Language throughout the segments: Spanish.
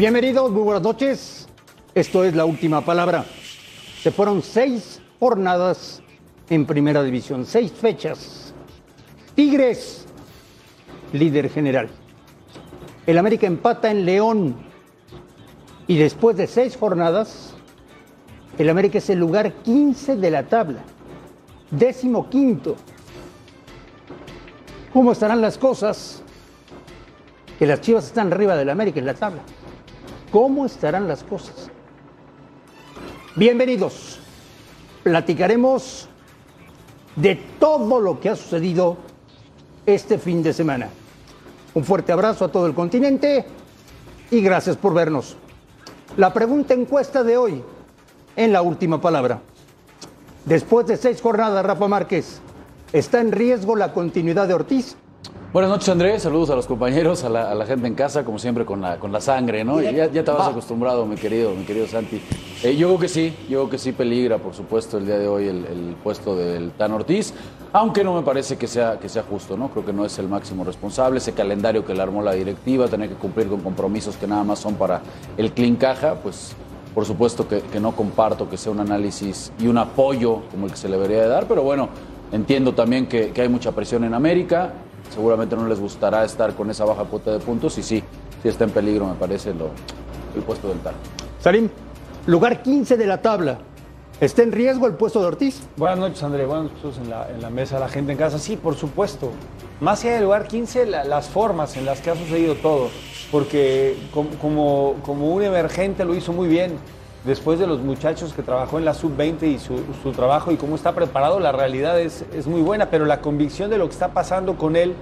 Bienvenidos, muy buenas noches. Esto es la última palabra. Se fueron seis jornadas en primera división, seis fechas. Tigres, líder general. El América empata en León. Y después de seis jornadas, el América es el lugar 15 de la tabla. Décimo quinto. ¿Cómo estarán las cosas? Que las Chivas están arriba del América en la tabla. ¿Cómo estarán las cosas? Bienvenidos. Platicaremos de todo lo que ha sucedido este fin de semana. Un fuerte abrazo a todo el continente y gracias por vernos. La pregunta encuesta de hoy, en la última palabra. Después de seis jornadas, Rafa Márquez, ¿está en riesgo la continuidad de Ortiz? Buenas noches, Andrés. Saludos a los compañeros, a la, a la gente en casa, como siempre, con la, con la sangre, ¿no? Ya, ya te vas acostumbrado, mi querido, mi querido Santi. Eh, yo creo que sí, yo creo que sí peligra, por supuesto, el día de hoy el, el puesto del Tan Ortiz, aunque no me parece que sea, que sea justo, ¿no? Creo que no es el máximo responsable. Ese calendario que le armó la directiva, tener que cumplir con compromisos que nada más son para el clean caja, pues por supuesto que, que no comparto que sea un análisis y un apoyo como el que se le debería de dar, pero bueno, entiendo también que, que hay mucha presión en América seguramente no les gustará estar con esa baja cuota de puntos y sí, sí está en peligro, me parece, lo, el puesto del TAR. Salim, lugar 15 de la tabla. ¿Está en riesgo el puesto de Ortiz? Buenas noches, André. Buenas noches en la, en la mesa, la gente en casa. Sí, por supuesto. Más allá del lugar 15, la, las formas en las que ha sucedido todo. Porque como, como, como, un emergente lo hizo muy bien. Después de los muchachos que trabajó en la sub-20 y su, su, trabajo y cómo está preparado, la realidad es, es muy buena. Pero la convicción de lo que está pasando con él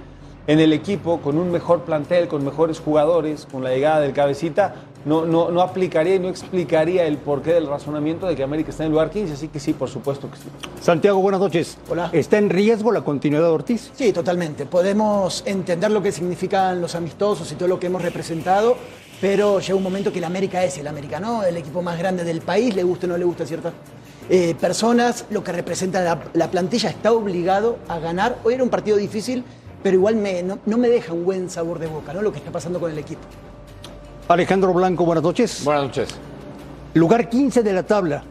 en el equipo, con un mejor plantel, con mejores jugadores, con la llegada del cabecita, no, no, no aplicaría y no explicaría el porqué del razonamiento de que América está en el lugar 15, así que sí, por supuesto que sí. Santiago, buenas noches. Hola. ¿Está en riesgo la continuidad de Ortiz? Sí, totalmente. Podemos entender lo que significan los amistosos y todo lo que hemos representado, pero llega un momento que el América es el América, ¿no? El equipo más grande del país, le gusta o no le gusta ciertas eh, personas, lo que representa la, la plantilla está obligado a ganar. Hoy era un partido difícil, pero igual me, no, no, me deja un buen sabor de boca, ¿no? Lo que está pasando con el equipo. Alejandro Blanco, buenas noches. Buenas noches. Lugar 15 de la tabla.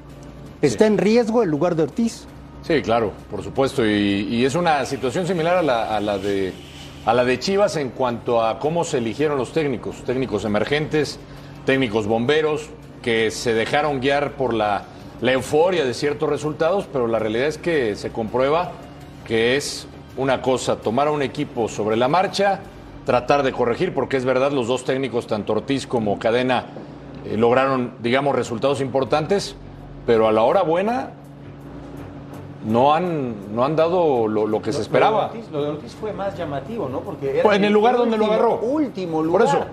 ¿Está sí. en riesgo el lugar de Ortiz? Sí, claro, por supuesto. Y, y es una situación similar a la, a la, de, a la de Chivas en cuanto a cómo se eligieron los técnicos. Técnicos emergentes, técnicos bomberos, que se dejaron guiar por la, la euforia de ciertos resultados, pero la realidad es que se comprueba que es una cosa, tomar a un equipo sobre la marcha, tratar de corregir, porque es verdad, los dos técnicos, tanto Ortiz como Cadena, eh, lograron, digamos, resultados importantes, pero a la hora buena no han, no han dado lo, lo que lo, se esperaba. Lo de, Ortiz, lo de, Ortiz, fue más llamativo, ¿no? Porque era pues en el lugar último, donde lo agarró. Último lugar. Por eso.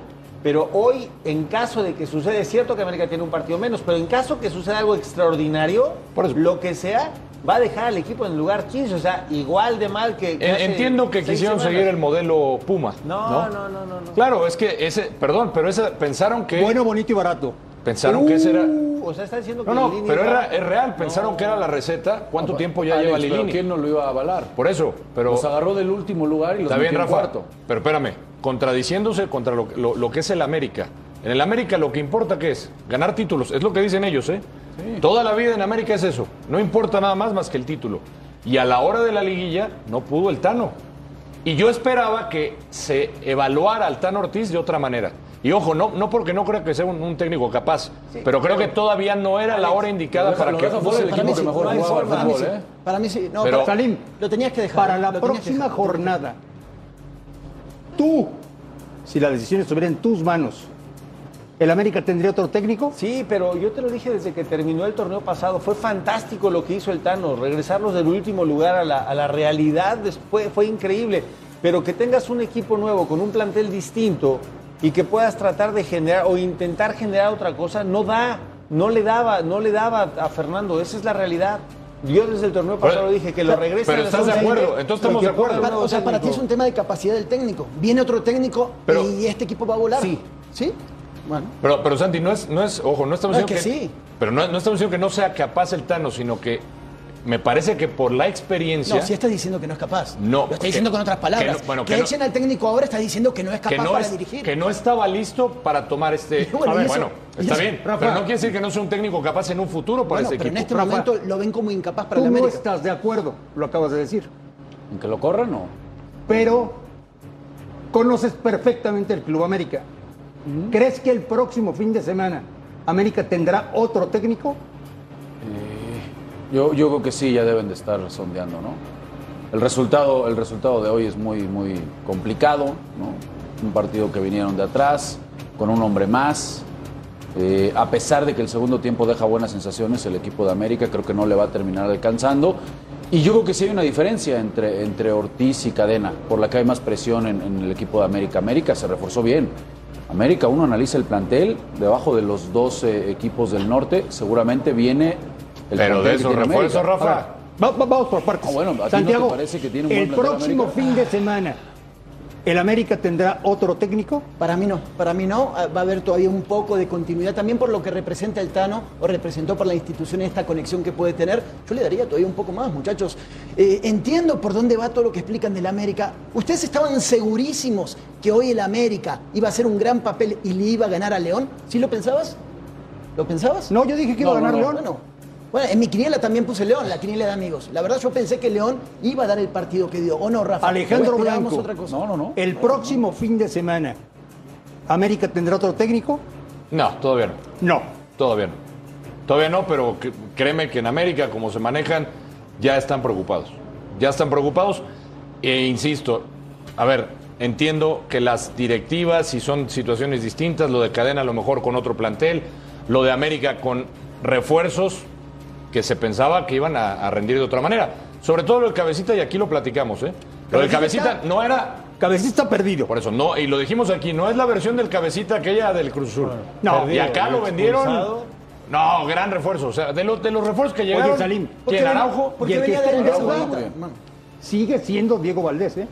Pero hoy, en caso de que suceda, es cierto que América tiene un partido menos, pero en caso que suceda algo extraordinario, lo que sea, va a dejar al equipo en el lugar 15, o sea, igual de mal que... que Entiendo que quisieron semanas. seguir el modelo Puma. No, ¿no? no, no, no, no. Claro, es que ese, perdón, pero ese, pensaron que... Bueno, bonito y barato. Pensaron uh, que ese era... O sea, está diciendo que No, no, Lilini pero era, es real, pensaron no. que era la receta. ¿Cuánto no, tiempo ya Alex, lleva Lilini? Pero ¿quién no lo iba a avalar? Por eso, pero... Los agarró del último lugar y los Está bien, Rafa, cuarto. pero espérame, contradiciéndose contra lo, lo, lo que es el América. En el América lo que importa que es ganar títulos, es lo que dicen ellos, ¿eh? Sí. Toda la vida en América es eso. No importa nada más más que el título. Y a la hora de la liguilla no pudo el Tano. Y yo esperaba que se evaluara al Tano Ortiz de otra manera. Y ojo, no, no porque no creo que sea un, un técnico capaz, sí, pero creo que todavía no era la hora indicada deja, para que fuese el equipo que sí, mejor jugaba al fútbol, ¿eh? Para mí sí. No, pero, para, Salim, lo tenías que dejar. Para la próxima jornada, tú, si la decisión estuviera en tus manos, ¿El América tendría otro técnico? Sí, pero yo te lo dije desde que terminó el torneo pasado. Fue fantástico lo que hizo el Tano. Regresarlos del último lugar a la, a la realidad fue, fue increíble. Pero que tengas un equipo nuevo con un plantel distinto y que puedas tratar de generar o intentar generar otra cosa, no da. No le daba, no le daba a Fernando. Esa es la realidad. Yo desde el torneo pasado pero, dije que lo regrese. Pero estás de acuerdo, entonces estamos de acuerdo. Para, o sea, para ti es un tema de capacidad del técnico. Viene otro técnico pero, y este equipo va a volar. Sí. ¿Sí? Bueno. Pero, pero Santi, no es, no es, ojo, no estamos no, diciendo es que, que, sí. pero no, no, estamos diciendo que no sea capaz el Tano, sino que me parece que por la experiencia. No, si estás diciendo que no es capaz. No, Lo está que- diciendo con otras palabras. que Que, no- bueno, que no- echen al técnico ahora está diciendo que no es capaz que no, para es- dirigir. que no estaba listo para tomar este. Bueno, A ver, eso- bueno, está eso- bien. Rafa. pero no quiere decir que no sea un técnico capaz en un futuro para Bueno, ese pero en equipo. este Rafa, momento lo ven como incapaz para Tú la no América. estás de acuerdo, lo acabas de decir. ¿En que lo corran o? Pero conoces perfectamente el Club América. ¿Crees que el próximo fin de semana América tendrá otro técnico? Yo, yo creo que sí, ya deben de estar sondeando, ¿no? El resultado, el resultado de hoy es muy, muy complicado, ¿no? Un partido que vinieron de atrás, con un hombre más. Eh, a pesar de que el segundo tiempo deja buenas sensaciones, el equipo de América creo que no le va a terminar alcanzando. Y yo creo que sí hay una diferencia entre, entre Ortiz y Cadena, por la que hay más presión en, en el equipo de América. América se reforzó bien. América, uno analiza el plantel, debajo de los dos eh, equipos del norte, seguramente viene el Pero plantel de que esos tiene refuerzos. Rafa. Ver, va- va- vamos por partes. Ah, bueno, ¿a ti no te Santiago, parece que tiene un buen el próximo América? fin de semana, ¿el América tendrá otro técnico? Para mí no, para mí no. Ah, Va a haber todavía un poco de continuidad también por lo que representa el Tano o representó por la institución esta conexión que puede tener. Yo le daría todavía un poco más, muchachos. Eh, entiendo por dónde va todo lo que explican del América. ¿Ustedes estaban segurísimos que hoy el América iba a hacer un gran papel y le iba a ganar a León? ¿Sí lo pensabas? ¿Lo pensabas? No, yo dije que iba No, a ganar no, no. León. Bueno, bueno, en mi quiniela también puse León, la quiniela de amigos. La verdad yo pensé que León iba a dar el partido que dio. ¿O no, Rafa? Alejandro ¿O esperábamos Blanco. otra cosa? No, no, no. El próximo fin de semana, ¿América tendrá otro técnico? No, todavía no. No. Todavía no. Todavía no, pero cr- créeme que en América, como se manejan, ya están preocupados. Ya están preocupados. E insisto, a ver, entiendo que las directivas, si son situaciones distintas, lo de cadena a lo mejor con otro plantel, lo de América con refuerzos que se pensaba que iban a, a rendir de otra manera. Sobre todo lo del cabecita, y aquí lo platicamos, ¿eh? Lo del Cabecita no era. Cabecita está perdido. Por eso, no, y lo dijimos aquí, no es la versión del cabecita aquella del Cruz Sur. No. y acá lo vendieron. No, gran refuerzo. O sea, de, los de los refuerzos que llegaron. Salim, Porque ¿Quién, Araujo? Porque Y el que venía está en. Sigue siendo Diego Valdés, ¿eh?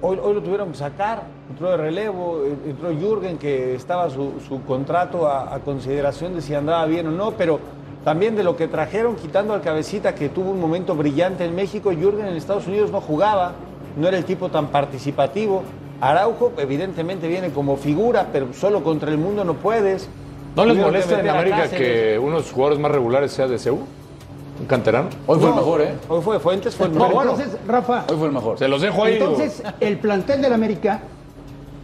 Hoy, hoy lo tuvieron que sacar, entró de relevo, eh, entró Jürgen, que estaba su, su contrato a, a consideración de si andaba bien o no, pero también de lo que trajeron, quitando al cabecita que tuvo un momento brillante en México, Jürgen en Estados Unidos no jugaba, no era el tipo tan participativo. Araujo evidentemente viene como figura, pero solo contra el mundo no puedes. ¿No les molesta en América que uno de los jugadores más regulares sea de CEU? ¿Un canterano? Hoy fue el mejor, ¿eh? Hoy fue Fuentes, fue el No, mejor. entonces, Rafa, Hoy fue el mejor. Se los dejo ahí. digo. entonces el plantel del América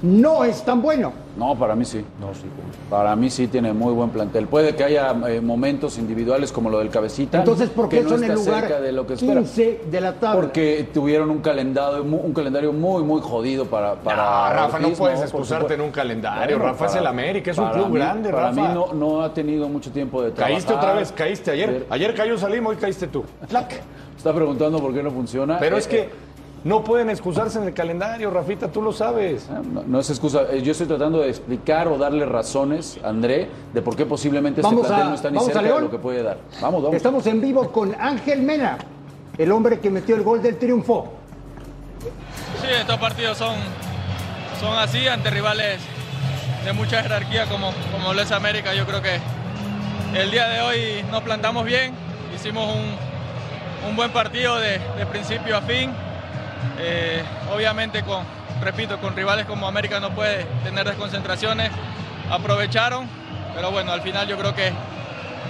no es tan bueno. No, para mí sí. No, sí. Para mí sí tiene muy buen plantel. Puede que haya eh, momentos individuales como lo del cabecita. Entonces, ¿por qué que no son el está lugar cerca de lo que espera. 15 de la tabla? Porque tuvieron un calendario, un calendario muy, muy jodido para. para No, Rafa, no puedes excusarte en un calendario. Bueno, Rafa es para- el América, es un para club mí- grande, Para Rafa. mí no, no ha tenido mucho tiempo de trabajar. Caíste otra vez, caíste ayer. Ayer cayó Salim, hoy caíste tú. Está preguntando por qué no funciona. Pero Eh, es que no pueden excusarse en el calendario, Rafita, tú lo sabes. eh, No, no es excusa. Eh, Yo estoy tratando de explicar o darle razones, André, de por qué posiblemente este Vamos plantel a- no está ni vamos a cerca de León. lo que puede dar. Vamos, vamos. Estamos en vivo con Ángel Mena, el hombre que metió el gol del triunfo. Sí, estos partidos son, son así ante rivales de mucha jerarquía como, como lo es América. Yo creo que el día de hoy nos plantamos bien, hicimos un, un buen partido de, de principio a fin. Eh, obviamente, con, repito, con rivales como América no puede tener desconcentraciones. Aprovecharon, pero bueno, al final yo creo que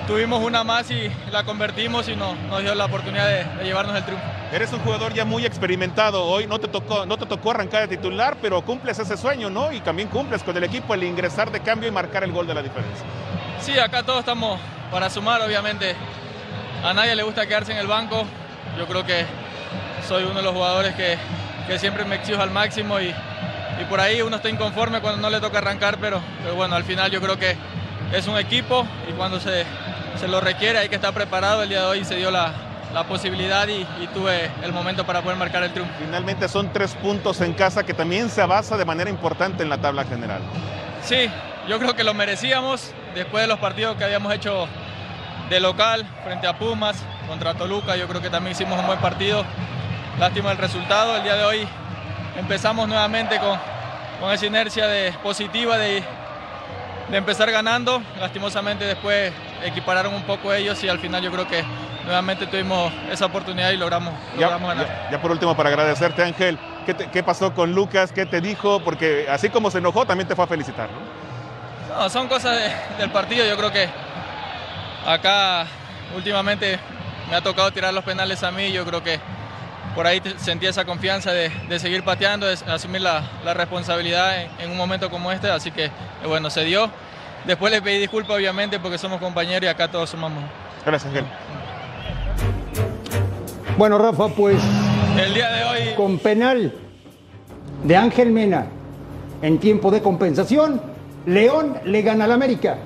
tuvimos una más y la convertimos y no- nos dio la oportunidad de- de llevarnos el triunfo. Eres un jugador ya muy experimentado. Hoy no te tocó, no te tocó arrancar de titular, pero cumples ese sueño, ¿no? Y también cumples con el equipo el ingresar de cambio y marcar el gol de la diferencia. Sí, acá todos estamos para sumar, obviamente. A nadie le gusta quedarse en el banco. Yo creo que soy uno de los jugadores que, que siempre me exijo al máximo y, y por ahí uno está inconforme cuando no le toca arrancar, pero, pero bueno, al final yo creo que es un equipo y cuando se, se lo requiere hay que estar preparado. El día de hoy se dio la, la posibilidad y, y tuve el momento para poder marcar el triunfo. Finalmente son tres puntos en casa que también se avanza de manera importante en la tabla general. Sí, yo creo que lo merecíamos después de los partidos que habíamos hecho de local frente a Pumas, contra Toluca. Yo creo que también hicimos un buen partido. Lástima el resultado. El día de hoy empezamos nuevamente con, con esa inercia de, positiva de, de empezar ganando. Lastimosamente después equipararon un poco ellos y al final yo creo que nuevamente tuvimos esa oportunidad y logramos, Ya, logramos ganar. ya- ya por último, para agradecerte, Ángel, ¿qué, te- qué pasó con Lucas? ¿Qué te dijo? Porque así como se enojó, también te fue a felicitar. ¿no? No, son cosas de- del partido. Yo creo que acá últimamente me ha tocado tirar los penales a mí. Yo creo que por ahí sentí esa confianza de, de seguir pateando, de asumir la, la responsabilidad en, en un momento como este. Así que, eh, bueno, se dio. Después le pedí disculpas, obviamente, porque somos compañeros y acá todos sumamos. Gracias, Ángel. Bueno, Rafa, pues El día de hoy con penal de Ángel Mena en tiempo de compensación, León le gana al América.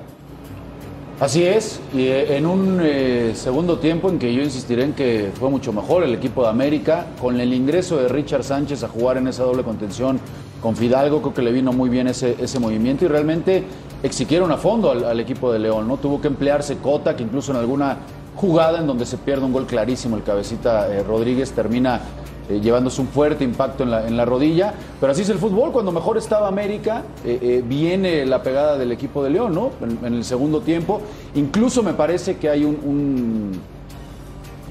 Así es, y eh, en un eh, segundo tiempo en que yo insistiré en que fue mucho mejor el equipo de América, con el ingreso de Richard Sánchez a jugar en esa doble contención con Fidalgo, creo que le vino muy bien ese, ese movimiento y realmente exigieron a fondo al, equipo de León, ¿no? Tuvo que emplearse Cota, que incluso en alguna jugada en donde se pierde un gol clarísimo, el cabecita eh, Rodríguez termina eh, llevándose un fuerte impacto en la, en la rodilla. Pero así es el fútbol, cuando mejor estaba América, eh, eh, viene la pegada del equipo de León, ¿no? En, en el segundo tiempo. Incluso me parece que hay un, un,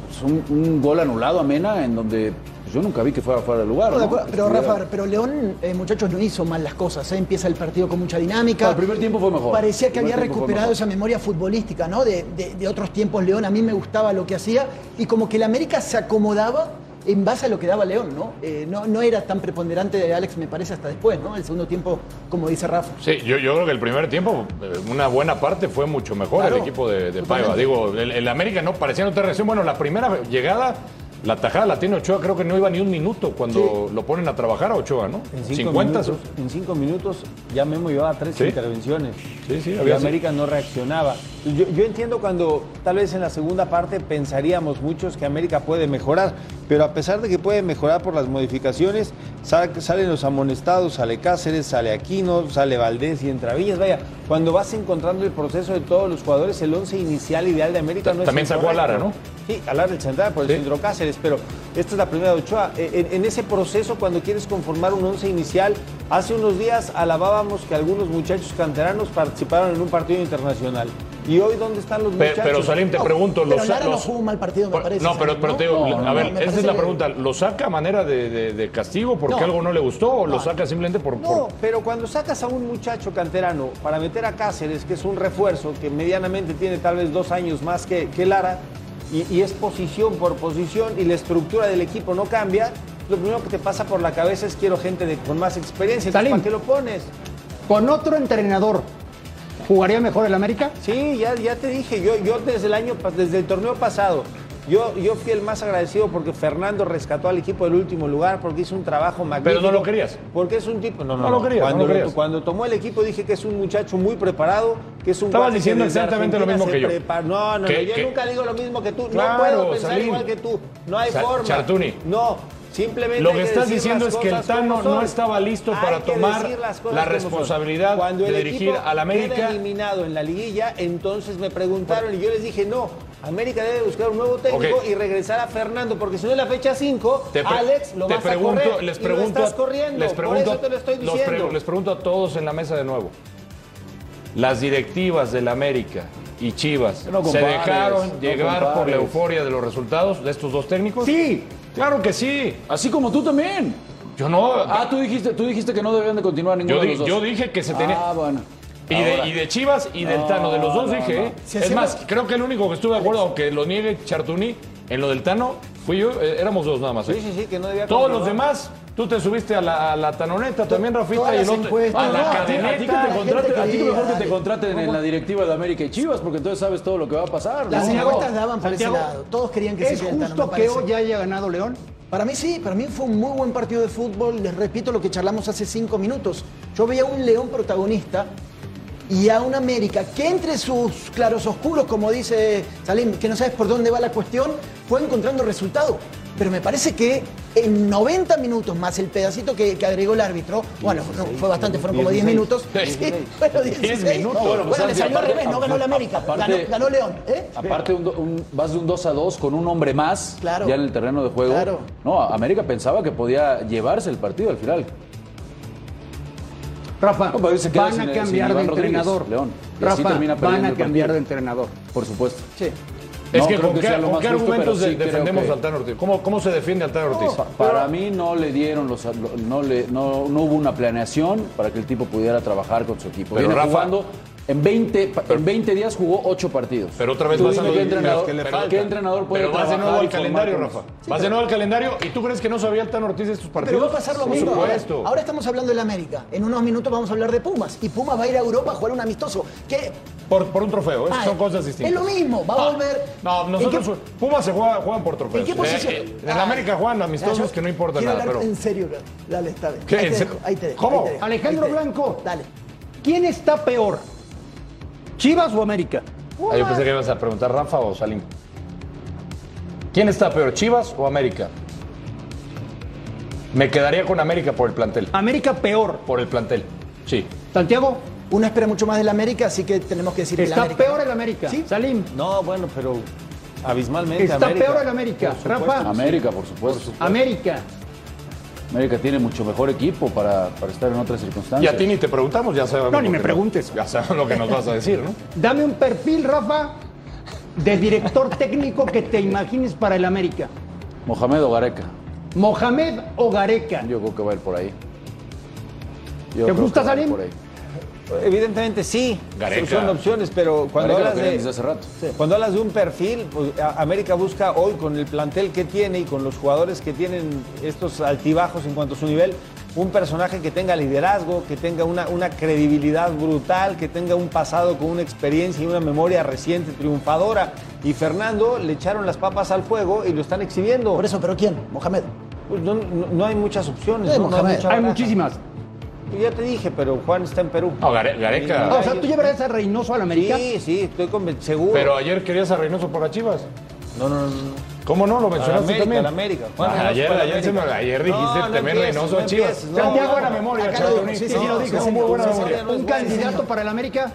pues, un- un gol anulado a Mena en donde pues, yo nunca vi que fuera fuera de lugar. No, pero Rafa, pero León, eh, muchachos, no hizo mal las cosas. ¿eh? Empieza el partido con mucha dinámica. El primer tiempo fue mejor. Parecía que había recuperado esa memoria futbolística, ¿no? De, de- de otros tiempos León. A mí me gustaba lo que hacía y como que el América se acomodaba en base a lo que daba León, ¿no? Eh, no, no era tan preponderante de Alex, me parece, hasta después, ¿no? El segundo tiempo, como dice Rafa. Sí, yo, yo creo que el primer tiempo, eh, una buena parte fue mucho mejor Claro, el equipo de. Paiva. Digo, el, el América no parecía no tener reacción. Bueno, la primera llegada, la tajada la tiene Ochoa, creo que no iba ni un minuto cuando lo ponen a trabajar a Ochoa, ¿no? En cinco, 50. minutos, en cinco minutos ya Memo llevaba tres Sí. intervenciones. Sí, sí, había- América no reaccionaba. Yo, yo entiendo cuando tal vez en la segunda parte pensaríamos muchos que América puede mejorar, pero a pesar de que puede mejorar por las modificaciones, sa- salen los amonestados, sale Cáceres, sale Aquino, sale Valdés y Entravillas. Vaya, cuando vas encontrando el proceso de todos los jugadores, el once inicial ideal de América no es También sacó a. Lara, ¿no? Sí, a Lara el central por el Sí. centro Cáceres, pero esta es la primera de Ochoa. En, en ese proceso, cuando quieres conformar un once inicial, hace unos días alabábamos que algunos muchachos canteranos participaron en un partido internacional. ¿Y hoy dónde están los muchachos? Pero, Salim, te No, pregunto, pero los, Lara no jugó un mal partido, me parece, No, pero, pero te digo, No, a no, ver, esa es la pregunta. ¿Lo saca a manera de, de- de castigo porque No. algo no le gustó o lo saca simplemente por, No, por- pero cuando sacas a un muchacho canterano para meter a Cáceres, que es un refuerzo, que medianamente tiene tal vez dos años más que, que Lara, y, y es posición por posición y la estructura del equipo no cambia, lo primero que te pasa por la cabeza es quiero gente de- con más experiencia. Salim. ¿Para qué lo pones? Con otro entrenador, ¿jugaría mejor el América? Sí, ya, ya te dije, yo, yo desde el año, desde el torneo pasado, yo, yo fui el más agradecido porque Fernando rescató al equipo del último lugar, porque hizo un trabajo magnífico. no lo querías. Porque es un tipo, no, no, No lo querías, Cuando, no lo querías. cuando tomó el equipo dije que es un muchacho muy preparado, que es un Estabas diciendo exactamente lo mismo que yo. No, no, no, yo nunca digo lo mismo que tú. Claro, no puedo pensar igual que tú. No hay Sa- forma. Chartuni. No. Simplemente Lo que estás diciendo es que el Tano no estaba listo Hay para tomar la responsabilidad Cuando de el dirigir al América. queda eliminado en la liguilla, entonces me preguntaron y yo les dije, no, América debe buscar un nuevo técnico y regresar a Fernando, porque si no en la fecha 5, Te pre- Alex lo te vas pregunto, a correr les y pregunto, lo estás corriendo. les pregunto, Por eso te lo estoy los pre- diciendo. les pregunto a todos en la mesa de nuevo. Las directivas del América y Chivas No se dejaron no llegar por la euforia de los resultados de estos dos técnicos. Sí. Claro que sí. Así como tú también. Yo no. Ah, tú dijiste, tú dijiste que no debían de continuar ninguno yo, de los dos. yo dije que se tenía. Ah, bueno. Y de, Ahora. y de Chivas y del No, Tano, de los dos no, dije. no. ¿eh? Si es más, creo que el único que estuve de acuerdo, aunque lo niegue Chartuni, en lo del Tano, fui yo, eh, éramos dos nada más. ¿eh? Sí, sí, sí, que no debía Todos los demás, tú te subiste a la, a la tanoneta también, Rafita, y a Ah, la no, a ti, a ti que cadeneta. te contraten, a ti que mejor que te contraten en la directiva de América y Chivas, porque entonces sabes todo lo que va a pasar. Las ¿no? encuestas daban por ese Santiago, lado. Todos querían que ¿Es se el Tano, justo que hoy haya ganado León? Para mí sí, para mí fue un muy buen partido de fútbol. Les repito lo que charlamos hace cinco minutos. Yo veía un León protagonista y a un América que entre sus claros oscuros, como dice Salim, que no sabes por dónde va la cuestión, fue encontrando resultado. Pero me parece que en 90 minutos más el pedacito que, que agregó el árbitro, bueno, no, fue bastante, fueron como 10 minutos. Sí. Bueno, 16. minutos. No, Bueno, bueno, pues, le Santi, salió al revés, no ganó el América, aparte- ganó, ganó León. ¿eh? Aparte, un un- vas de un 2 a 2 con un hombre más Claro. ya en el terreno de juego. Claro. No, América pensaba que podía llevarse el partido al final. Rafa, No, pero se queda van sin- a sin cambiar de Rodríguez, entrenador. León. Rafa, van a cambiar de entrenador. Por supuesto. Sí. Es No que creo con que qué, sea lo con más qué argumentos sí defendemos que- al Tan Ortiz. ¿Cómo, ¿Cómo se defiende al Tan Ortiz? Pa- Para mí no le dieron los no le no, no hubo una planeación para que el tipo pudiera trabajar con su equipo. Pero, Viene Rafa- jugando en 20 pa- en 20 días jugó 8 partidos. Pero otra vez vas a qué entrenador, que le falta. ¿qué entrenador puede Pero vas de nuevo al calendario, Rafa. eso? vas de nuevo al calendario. ¿Y tú crees que no sabía el Tan Ortiz de estos partidos? Pero va a pasar lo mismo. Ahora, ahora estamos hablando del América. En unos minutos vamos a hablar de Pumas. Y Pumas va a ir a Europa a jugar un amistoso. ¿Qué? Por, por un trofeo, Ah, son cosas distintas. Es lo mismo, va a No, volver. No, ¿En nosotros, Pumas se juega, juegan por trofeos. ¿En qué posición? Eh, eh, en Ah, América juegan amistosos yo que no importa nada. Pero, En serio, dale, está bien. ¿Qué? Ahí ¿En te dejo, ¿Cómo? Alejandro. Blanco. Dale. ¿Quién está peor? ¿Chivas o América? Ah, yo pensé que ibas a preguntar Rafa o Salim. ¿Quién está peor, Chivas o América? Me quedaría con América por el plantel. América peor. Por el plantel. Sí. Santiago, Uno espera mucho más del América, así que tenemos que decir el está América. peor el América. Sí. Salim, No, bueno, pero abismalmente está América. peor el América. Por supuesto. Rafa, América, por supuesto. América. América tiene mucho mejor equipo para, para estar en otras Y circunstancias. a ti ni te preguntamos, ya sabemos. No, ni me preguntes. Ya sabemos lo que nos vas a decir, ¿no? Dame un perfil, Rafa, de director técnico que te imagines para el América. Mohamed Ogareca. Mohamed o Gareca. Yo creo que va a ir por ahí. Yo ¿Te gusta, Salim? por ahí. Evidentemente sí, Gareca. son opciones, pero cuando Gareca hablas, de, desde hace rato. cuando hablas de un perfil, pues, América busca hoy con el plantel que tiene y con los jugadores que tienen estos altibajos en cuanto a su nivel, un personaje que tenga liderazgo, que tenga una, una credibilidad brutal, que tenga un pasado con una experiencia y una memoria reciente triunfadora. Y Fernando le echaron las papas al fuego y lo están exhibiendo. Por eso, ¿pero quién? Mohamed. Pues no, no- no hay muchas opciones. ¿no? No hay Mohamed. mucha Hay baraja. Ya te dije, pero Juan está en Perú. No, Gare- Gareca. Ah, o sea, ¿tú llevarás a Reynoso al América? Sí, sí, estoy conven- seguro. Pero ayer querías a Reynoso para Chivas. No, no, no. no. ¿Cómo no? Lo A la mencionaste América, también. a la América. Juan Ah, Reynoso ayer, para la ayer, se me- América. ayer dijiste No, no también empieces, Reynoso no a Chivas. empieces, no, Santiago, no, buena no. memoria, Acá lo dijo, sí, sí, lo sí, dijo. sí, muy buena sí, memoria. ¿Un candidato para el América?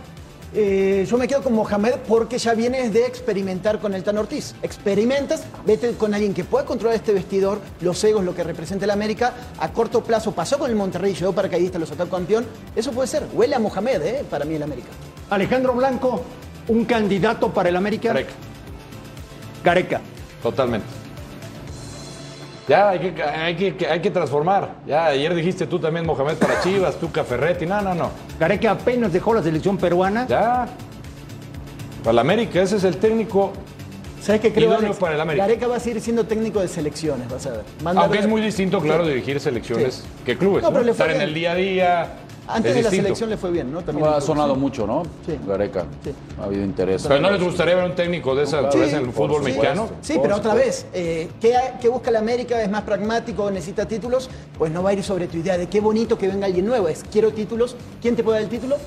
Eh, yo me quedo con Mohamed porque ya vienes de experimentar con el Tan Ortiz. Experimentas, vete con alguien que pueda controlar este vestidor, los egos, lo que representa el América. A corto plazo pasó con el Monterrey, llegó paracaidista, lo sacó campeón. Eso puede ser. Huele a Mohamed, ¿eh? Para mí el América. Alejandro Blanco, un candidato para el América. Gareca. Gareca. Totalmente. Ya, hay que, hay, que, hay que transformar. Ya, ayer dijiste tú también Mohamed para Chivas, tú Ferretti. No, no, no. Gareca apenas dejó la selección peruana. Ya. Para la América, ese es el técnico. ¿Sabes qué creo? Idóneo Alex? para el América. Gareca va a seguir siendo técnico de selecciones, vas a ver. Manda- Aunque es muy distinto, claro, dirigir selecciones Sí. que clubes. No, pero ¿no? Estar en el día a día. Antes es de la selección le fue bien, ¿no? También Ha sonado mucho, ¿no? Sí. Gareca. Sí. Ha habido interés. Pero no les gustaría ver un técnico de esa naturaleza en el fútbol mexicano. Sí, pero otra vez, eh, ¿qué, qué busca la América? ¿Es más pragmático? ¿Necesita títulos? Pues no va a ir sobre tu idea de qué bonito que venga alguien nuevo. Es quiero títulos. ¿Quién te puede dar el título?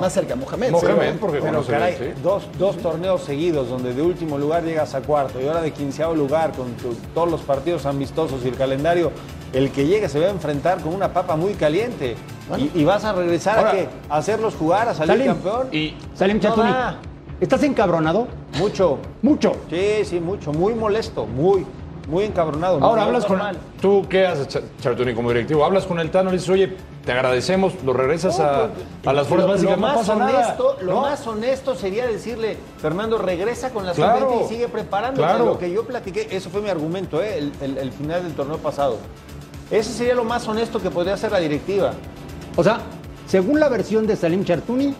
Más cerca, Mohamed. Mohamed, porque Pero conoce caray, sí. dos, dos torneos seguidos donde de último lugar llegas a cuarto y ahora de quinceavo lugar con tu- todos los partidos amistosos y el calendario, el que llegue se va a enfrentar con una papa muy caliente. Y, y vas a regresar Ahora- a qué? ¿A hacerlos jugar, a salir Salim. campeón? Y Salim Chatuni. ¿Estás encabronado? Mucho. Mucho. Sí, sí, mucho. Muy molesto, muy, muy encabronado. ahora No, hablas no, con. ¿Tú qué haces, Cha- Chartuni, como directivo? Hablas con el Tano y le dices, oye, te agradecemos, lo regresas a, a las fuerzas Lo- básicas, lo no más pasa honesto, nada. Lo ¿no? más honesto sería decirle, Fernando, regresa con la Claro. sub-20 y sigue preparándote. Claro. Lo que yo platiqué, eso fue mi argumento, ¿eh? el, el- el final del torneo pasado. Ese sería lo más honesto que podría hacer la directiva. O sea, según la versión de Salim Chartuni,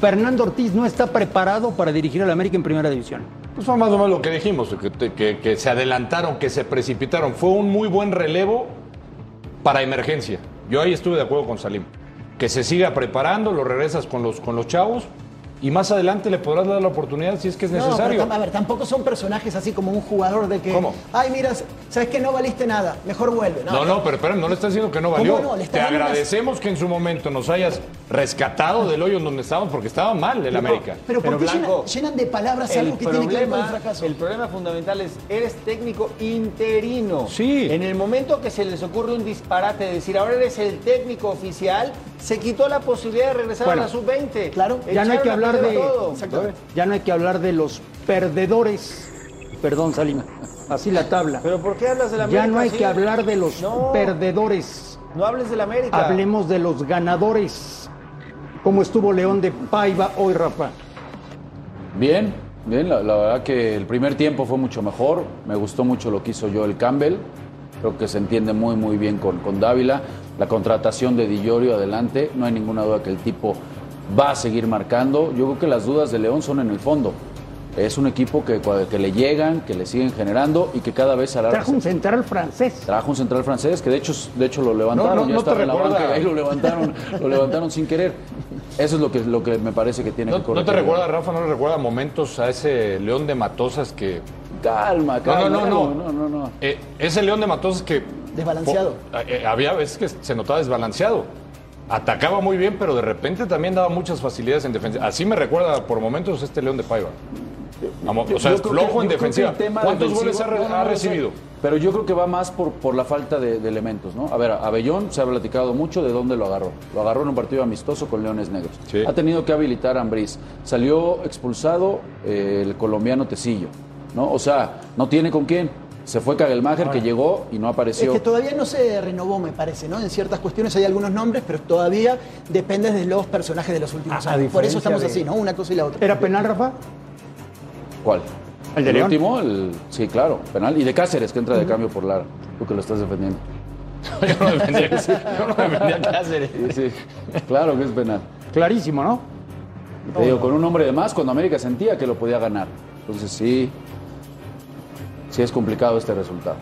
Fernando Ortiz no está preparado para dirigir al América en primera división. Pues fue más o menos lo que dijimos, que, que- que se adelantaron, que se precipitaron. Fue un muy buen relevo para emergencia. Yo ahí estuve de acuerdo con Salim. Que se siga preparando, lo regresas con los, con los chavos y más adelante le podrás dar la oportunidad si es que es No, pero necesario. tam- a ver, tampoco son personajes así como un jugador de que. ¿Cómo? Ay, mira, sabes que no valiste nada, mejor vuelve. No, no, pero espérame, no le estás diciendo que no valió. no? Le está Te unas- agradecemos que en su momento nos hayas rescatado del hoyo en donde estábamos, porque estaba mal el América. Pero, ¿por Pero, qué Blanco, llenan, llenan de palabras algo que tiene que ver con el fracaso? el problema fundamental es, eres técnico interino. Sí. En el momento que se les ocurre un disparate de decir, ahora eres el técnico oficial, se quitó la posibilidad de regresar Bueno, a la sub-20. claro, Ya no hay que hablar de todo. Exactamente. ya no hay que hablar de los perdedores. Perdón, Salim. Así la tabla. Pero ¿por qué hablas de la América? Ya no hay así? que hablar de los No. perdedores. No hables de la América. Hablemos de los ganadores. ¿Cómo estuvo León de Paiva hoy, Rafa? Bien, Bien, la, la verdad que el primer tiempo fue mucho mejor. Me gustó mucho lo que hizo Joel Campbell. Creo que se entiende muy, muy bien con, con Dávila. La contratación de Di Llorio adelante. No hay ninguna duda que el tipo va a seguir marcando. Yo creo que las dudas de León son en el fondo. Es un equipo que, que le llegan, que le siguen generando y que cada vez a la Trajo un central francés. Trajo un central francés que de hecho, de hecho lo levantaron. No, no, ya no te estaba en la banca y ahí lo levantaron, lo levantaron sin querer. Eso es lo que, lo que me parece que tiene ¿No, que no corregir. te recuerda, Rafa, no le recuerda momentos a ese León de Matosas que... Calma, No, calma. no, no, no. no, no, no. Eh, ese León de Matosas que... Desbalanceado. po- eh, había veces que se notaba desbalanceado. Atacaba muy bien, pero de repente también daba muchas facilidades en defensa. Así me recuerda por momentos este León de Paiva. Amo- O sea, es flojo que- en defensiva. ¿Cuántos goles ha, recibido? Pero yo creo que va más por, por la falta de, de elementos, ¿no? A ver, Abellón se ha platicado mucho de dónde lo agarró. Lo agarró en un partido amistoso con Leones Negros. Sí. Ha tenido que habilitar a Ambriz. Salió expulsado eh, el colombiano Tecillo, ¿no? O sea, no tiene con quién. Se fue Kagelmacher, que llegó y no Es apareció. que todavía no se renovó, me parece, ¿no? En ciertas cuestiones hay algunos nombres, pero todavía depende de los personajes de los últimos A- a años. Por eso estamos de- así, ¿no? Una cosa y la otra. ¿Era penal, Rafa? ¿Cuál? ¿El de León? último? El, sí, claro, penal. Y de Cáceres, que entra de cambio por Lara. Tú que lo estás defendiendo. yo no defendía, yo no defendía a Cáceres. Sí, sí. Claro que es penal. Clarísimo, ¿no? Te digo, con un hombre de más, cuando América sentía que lo podía ganar. Entonces sí, sí es complicado este resultado.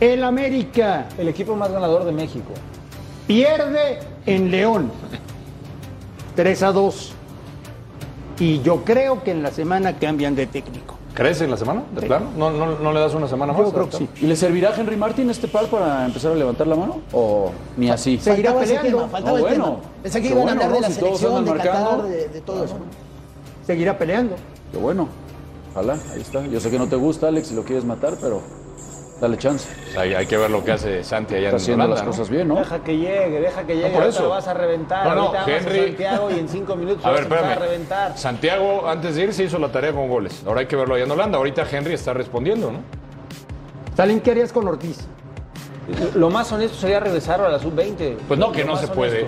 El América El equipo más ganador de México. pierde en León 3 a 2. Y yo creo que en la semana cambian de técnico. ¿Crees en la semana? ¿De plano? ¿No, no, no le das una semana más? Yo creo que sí. ¿Y le servirá a Henry Martin este par para empezar a levantar la mano? ¿O ni así? Seguirá peleando. tema, faltaba Ah, el bueno. tema. Pensé que a bueno, hablar de ¿no? la Si selección, de Qatar, marcando. de, de todo eso. Seguirá peleando. Qué bueno. Ojalá, ahí está. Yo sé que no te gusta, Alex, si lo quieres matar, pero dale chance. Hay, hay que ver lo que hace Santi allá Está en haciendo Holanda, las ¿no? cosas bien, ¿no? Deja que llegue, deja que llegue. por ahorita eso. lo vas a reventar. No, no, ahorita vas a Henry- Santiago y en cinco minutos A vas ver, a reventar. Santiago, antes de ir, se hizo la tarea con goles. Ahora hay que verlo allá en Holanda. Ahorita Henry está respondiendo, ¿no? Salen, ¿qué harías con Ortiz? Lo más honesto sería regresarlo a la sub-20. Pues no, que Lo no se puede.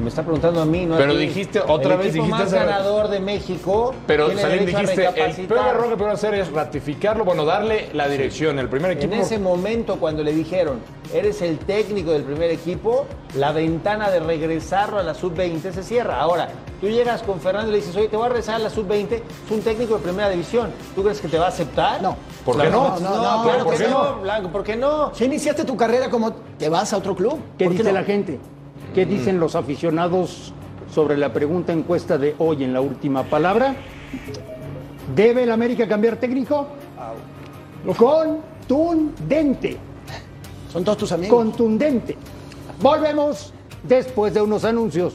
Me está preguntando a mí, no Pero dijiste, otra El vez dijiste más ganador de México. Pero Salim dijiste, el peor error que pueden hacer es ratificarlo, bueno, darle la dirección. El primer equipo. En ese momento, cuando le dijeron, eres el técnico del primer equipo, la ventana de regresarlo a la sub-20 se cierra. Ahora, tú llegas con Fernando y le dices, oye, te voy a regresar a la sub-20, es un técnico de primera división. ¿Tú crees que te va a aceptar? No. ¿Por qué no? No, no, no, claro ¿por que qué no, no? Blanco, ¿por qué no? Si iniciaste tu carrera como te vas a otro club, ¿Qué ¿por dice no? la gente? ¿Qué dicen los aficionados sobre la pregunta encuesta de hoy en la última palabra? ¿Debe el América cambiar técnico? Contundente. Son todos tus amigos. Contundente. Volvemos después de unos anuncios.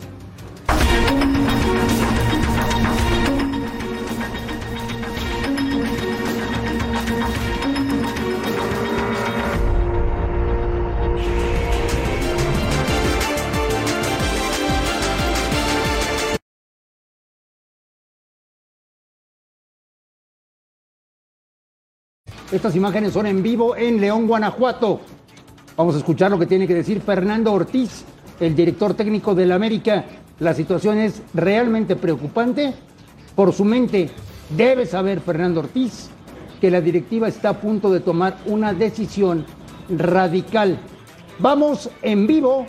Estas imágenes son en vivo en León, Guanajuato. Vamos a escuchar lo que tiene que decir Fernando Ortiz, el director técnico del América. La situación es realmente preocupante. Por su mente, debe saber Fernando Ortiz que la directiva está a punto de tomar una decisión radical. Vamos en vivo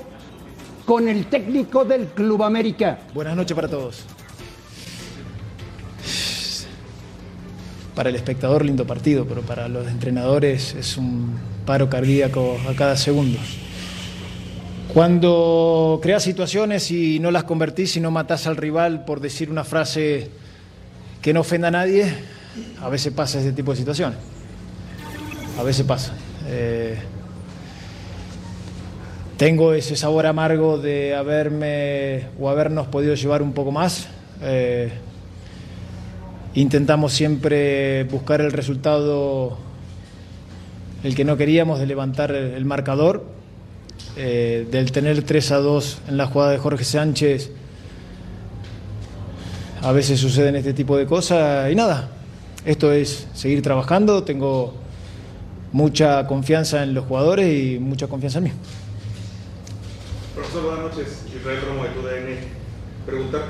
con el técnico del Club América. Buenas noches para todos. Para el espectador lindo partido, pero para los entrenadores es un paro cardíaco a cada segundo. Cuando creas situaciones y no las convertís y no matás al rival por decir una frase que no ofenda a nadie, a veces pasa ese tipo de situaciones. A veces pasa. Eh, tengo ese sabor amargo de haberme o habernos podido llevar un poco más. Eh, intentamos siempre buscar el resultado, el que no queríamos, de levantar el, marcador, eh, del tener 3 a 2 en la jugada de Jorge Sánchez. A veces suceden este tipo de cosas y nada, esto es seguir trabajando, tengo mucha confianza en los jugadores y mucha confianza en mí. Profesor, buenas noches. De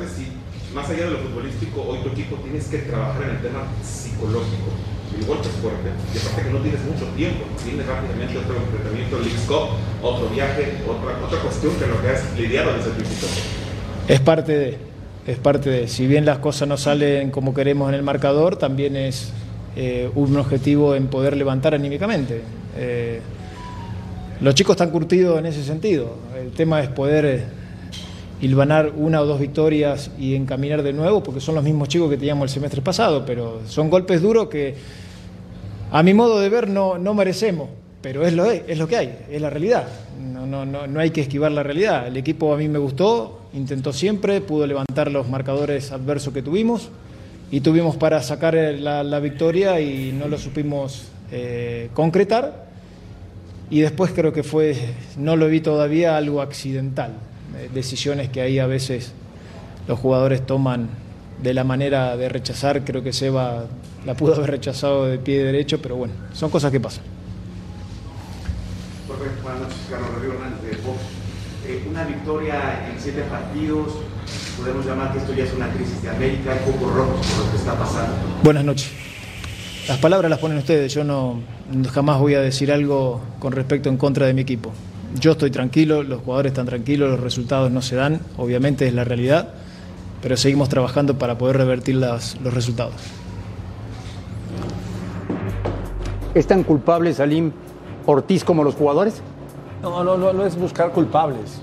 si más allá de lo futbolístico, hoy tu equipo tienes que trabajar en el tema psicológico. El golpe es fuerte y aparte que no tienes mucho tiempo, tienes rápidamente otro enfrentamiento, League Cup, otro viaje, otra, otra cuestión que lo que has lidiado desde el principio. Es parte de, es parte de, si bien las cosas no salen como queremos en el marcador, también es eh, un objetivo en poder levantar anímicamente. Eh, los chicos están curtidos en ese sentido. El tema es poder hilvanar una o dos victorias y encaminar de nuevo, porque son los mismos chicos que teníamos el semestre pasado, pero son golpes duros que a mi modo de ver no, no merecemos, pero es lo, es lo que hay, es la realidad. No, no, no, no hay que esquivar la realidad. El equipo a mí me gustó, intentó siempre, pudo levantar los marcadores adversos que tuvimos y tuvimos para sacar la, la victoria y no lo supimos eh, concretar. Y después creo que fue, no lo vi todavía, algo accidental. Eh, decisiones que ahí a veces los jugadores toman de la manera de rechazar. Creo que Seba la pudo haber rechazado de pie derecho, pero bueno, son cosas que pasan. Buenas noches, Carlos Rodrigo Hernández de Fox. Eh, una victoria en siete partidos, podemos llamar que esto ya es una crisis de América, un poco rojos por lo que está pasando. Buenas noches. Las palabras las ponen ustedes, yo no jamás voy a decir algo con respecto en contra de mi equipo. Yo estoy tranquilo, los jugadores están tranquilos, los resultados no se dan, obviamente es la realidad, pero seguimos trabajando para poder revertir las, los resultados. ¿Es tan culpable Salim Ortiz como los jugadores? No, no, no, no es buscar culpables.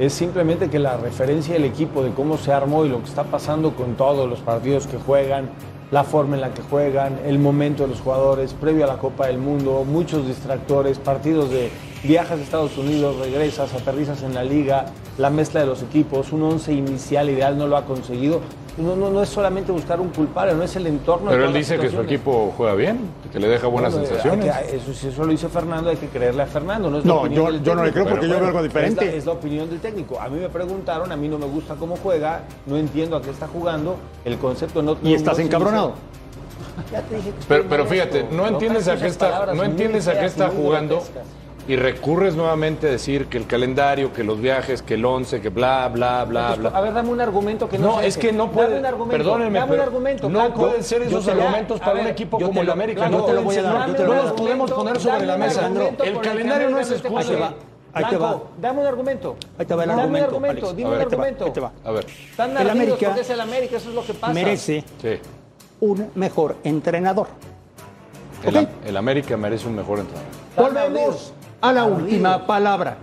Es simplemente que la referencia del equipo de cómo se armó y lo que está pasando con todos los partidos que juegan, la forma en la que juegan, el momento de los jugadores, previo a la Copa del Mundo, muchos distractores, partidos de viajas a Estados Unidos, regresas, aterrizas en la liga, la mezcla de los equipos, un once inicial ideal no lo ha conseguido. No, no, no es solamente buscar un culpable, no es el entorno. Pero él dice que su equipo juega bien, que le deja buenas Bueno, sensaciones. que- eso, si eso lo dice Fernando, hay que creerle a Fernando. No, es No, la opinión yo- del yo no le técnico. creo porque yo veo algo diferente. Es la, es la opinión del técnico. A mí me preguntaron, a mí no me gusta cómo juega, no entiendo a qué está jugando, el concepto no. Y estás encabronado. Ya te dije que Pero, pero fíjate, no entiendes a qué está, no entiendes a qué está jugando grotescas. Y recurres nuevamente a decir que el calendario, que los viajes, que el once, que bla, bla, bla, Entonces, bla. A ver, dame un argumento que no No, sea es que no puede. Dame un argumento, Perdónenme, dame un argumento. no Blanco. pueden ser esos argumentos para ver, un equipo como te el lo- América. Blanco, No te lo voy a dame dar, un lo dar. argumento, podemos poner sobre dame la un mesa. argumento El calendario no es excusa. Ahí te va. Ahí te va. Blanco, dame un argumento. Ahí te va el Dame argumento, un argumento, Alex. dime un ver, va, argumento. ahí te va. A ver, Están El América porque es el América, eso es lo que pasa. Merece sí. un mejor entrenador. El América merece un mejor entrenador. Volvemos a la última palabra.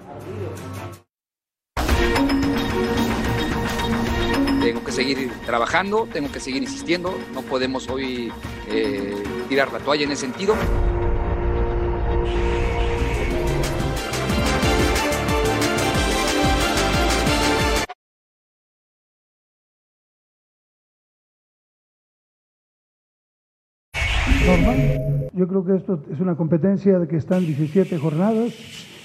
Tengo que seguir trabajando, tengo que seguir insistiendo, no podemos hoy eh, tirar la toalla en ese sentido. Creo que esto es una competencia de que están 17 jornadas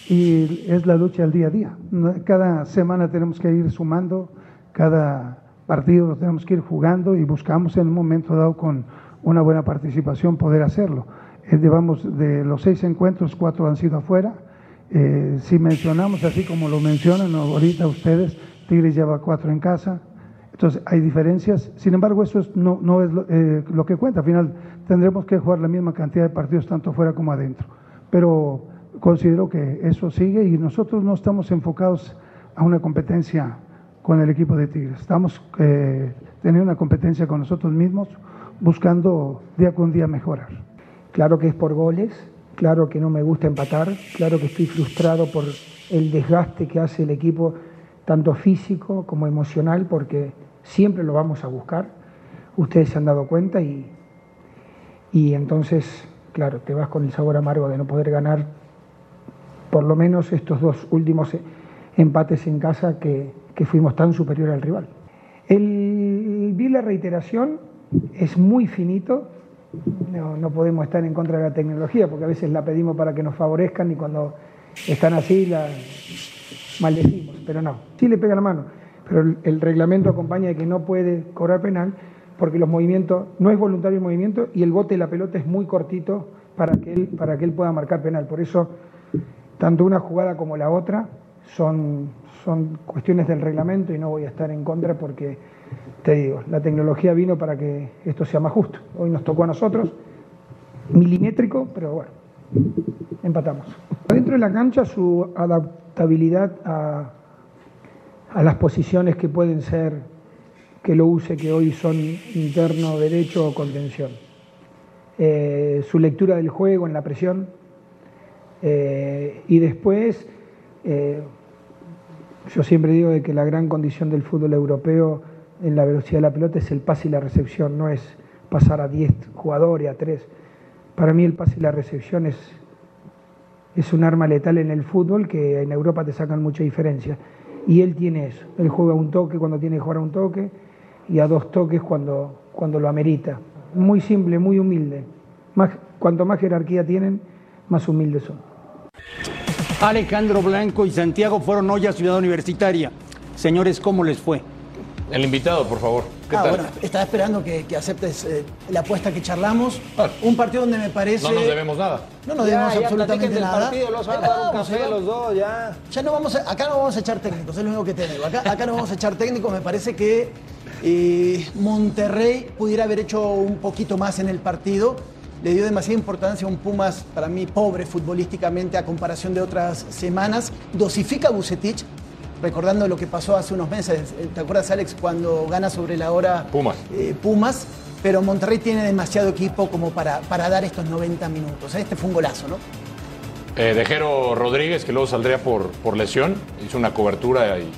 y es la lucha al día a día. Cada semana tenemos que ir sumando, cada partido lo tenemos que ir jugando y buscamos en un momento dado con una buena participación poder hacerlo. Eh, llevamos de los seis encuentros, cuatro han sido afuera. Eh, si mencionamos así como lo mencionan ahorita ustedes, Tigres lleva cuatro en casa, entonces hay diferencias, sin embargo eso es- no, no es lo, eh, lo que cuenta, al final tendremos que jugar la misma cantidad de partidos tanto fuera como adentro, pero considero que eso sigue y nosotros no estamos enfocados a una competencia con el equipo de Tigres, estamos eh, teniendo una competencia con nosotros mismos, buscando día con día mejorar. Claro que es por goles, claro que no me gusta empatar, claro que estoy frustrado por el desgaste que hace el equipo, tanto físico como emocional, porque siempre lo vamos a buscar. Ustedes se han dado cuenta y, y entonces, claro, te vas con el sabor amargo de no poder ganar por lo menos estos dos últimos empates en casa que, que fuimos tan superior al rival. El, vi la reiteración, es muy finito, no, no podemos estar en contra de la tecnología porque a veces la pedimos para que nos favorezcan y cuando están así la maldecimos, pero no, sí le pega la mano, pero el, reglamento acompaña de que no puede cobrar penal porque los movimientos, no es voluntario el movimiento y el bote de la pelota es muy cortito para que él, para que él pueda marcar penal, por eso tanto una jugada como la otra son, son cuestiones del reglamento y no voy a estar en contra porque, te digo, la tecnología vino para que esto sea más justo. Hoy nos tocó a nosotros, milimétrico, pero bueno, empatamos. Dentro de la cancha su adaptabilidad a, a las posiciones que pueden ser que lo use, que hoy son interno, derecho o contención. Eh, su lectura del juego en la presión eh, y después eh, yo siempre digo de que la gran condición del fútbol europeo en la velocidad de la pelota es el pase y la recepción, no es pasar a 10 jugadores, a 3. Para mí el pase y la recepción es, es un arma letal en el fútbol que en Europa te sacan mucha diferencia. Y él tiene eso. Él juega un toque cuando tiene que jugar a un toque y a dos toques cuando, cuando lo amerita. Muy simple, muy humilde. Más, cuanto más jerarquía tienen, más humildes son. Alejandro Blanco y Santiago fueron hoy a Ciudad Universitaria. Señores, ¿cómo les fue? El invitado, por favor. ¿Qué Ah, tal? bueno, estaba esperando que, que aceptes eh, la apuesta que charlamos. Un partido donde me parece. No nos debemos nada. No nos debemos ya absolutamente nada. partido, los van a Ahí dar un vamos, café ahí los dos, ya. Ya no vamos a- acá no vamos a echar técnicos, es lo único que te digo. Acá, acá no vamos a echar técnicos, me parece que eh, Monterrey pudiera haber hecho un poquito más en el partido. Le dio demasiada importancia a un Pumas, para mí, pobre futbolísticamente a comparación de otras semanas. Dosifica a Bucetich, recordando lo que pasó hace unos meses. ¿Te acuerdas, Alex, cuando gana sobre la hora Pumas. eh, Pumas? Pero Monterrey tiene demasiado equipo como para, para dar estos 90 minutos. Este fue un golazo, ¿no? Eh, Dejero Rodríguez, que luego saldría por, por lesión, hizo una cobertura y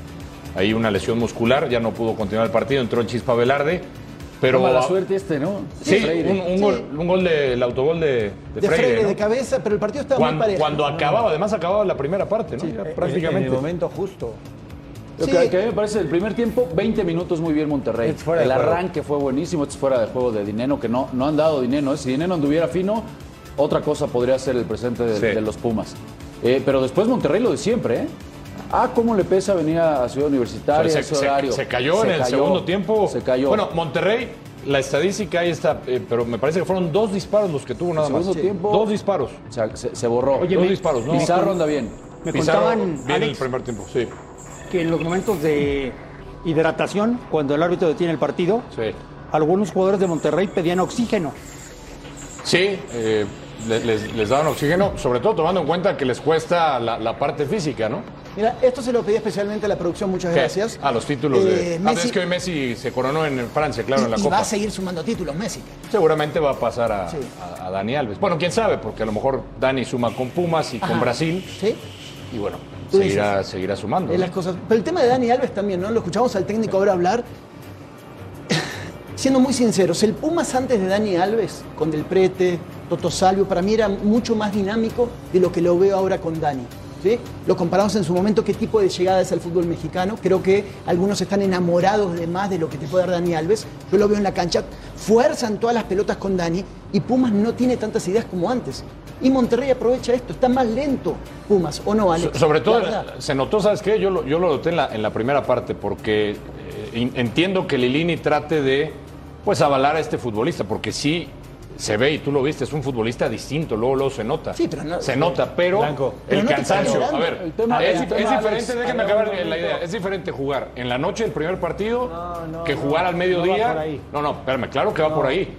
ahí una lesión muscular, ya no pudo continuar el partido, entró en Chispa Velarde. Pero mala suerte este, ¿no? Sí, un, un Sí. gol, un gol del autogol de, de De Freire. Freire, ¿no? de cabeza, pero el partido estaba Cuando, muy parejo. cuando acababa, además acababa la primera parte, ¿no? Ya prácticamente. En el momento justo. Lo Sí. que, que a mí me parece el primer tiempo, 20 minutos muy bien Monterrey. De el arranque fue buenísimo, esto es fuera de juego de Dineno, que no, no han dado Dineno. ¿eh? Si Dineno anduviera fino, otra cosa podría ser el presente de, Sí. de los Pumas. Eh, pero después Monterrey lo de siempre, ¿eh? Ah, cómo le pesa venir a Ciudad Universitaria, se, ese se- horario. se cayó Se en el cayó, segundo tiempo. Se cayó. Bueno, Monterrey, la estadística ahí está, eh, pero me parece que fueron dos disparos los que tuvo nada más. segundo tiempo- Dos disparos. O sea, se, se borró. Oye, dos me- disparos, ¿no? Pizarro anda bien. Me Pizarro, contaban, bien el primer tiempo, sí. que en los momentos de hidratación, cuando el árbitro detiene el partido, Sí. algunos jugadores de Monterrey pedían oxígeno. Sí, eh, le- les, les daban oxígeno, sobre todo tomando en cuenta que les cuesta la, la parte física, ¿no? Mira, esto se lo pedí especialmente a la producción, muchas ¿Qué? gracias. A los títulos de. Eh, Ah, Messi- es que hoy Messi se coronó en Francia, claro, en la y, y Copa. va a seguir sumando títulos, Messi. Seguramente va a pasar a, Sí. a- a Dani Alves. Bueno, quién sabe, porque a lo mejor Dani suma con Pumas y con. Brasil. ¿Sí? Y bueno, seguirá, seguirá sumando. ¿no? las cosas. Pero el tema de Dani Alves también, ¿no? Lo escuchamos al técnico ahora hablar. Siendo muy sinceros, el Pumas antes de Dani Alves, con Del Prete, Toto Salvio, para mí era mucho más dinámico de lo que lo veo ahora con Dani. ¿Sí? Lo comparamos en su momento, qué tipo de llegada es al fútbol mexicano. Creo que algunos están enamorados de más de lo que te puede dar Dani Alves. Yo lo veo en la cancha, fuerzan todas las pelotas con Dani y Pumas no tiene tantas ideas como antes. Y Monterrey aprovecha esto, está más lento Pumas, ¿o no, Alex? So- sobre todo se notó, ¿sabes qué? Yo lo, yo lo noté en la, en la primera parte, porque eh, entiendo que Lilini trate de pues avalar a este futbolista, porque sí se ve y tú lo viste, es un futbolista distinto, luego, luego se nota. Sí, pero no- se nota, pero Blanco. Pero el no cansancio. A ver, El tema- es, el es diferente, Alex, déjenme acabar la idea, es diferente jugar en la noche, el primer partido, No, no, que no, jugar al no mediodía. va por ahí. No, no, espérame, claro que va por ahí.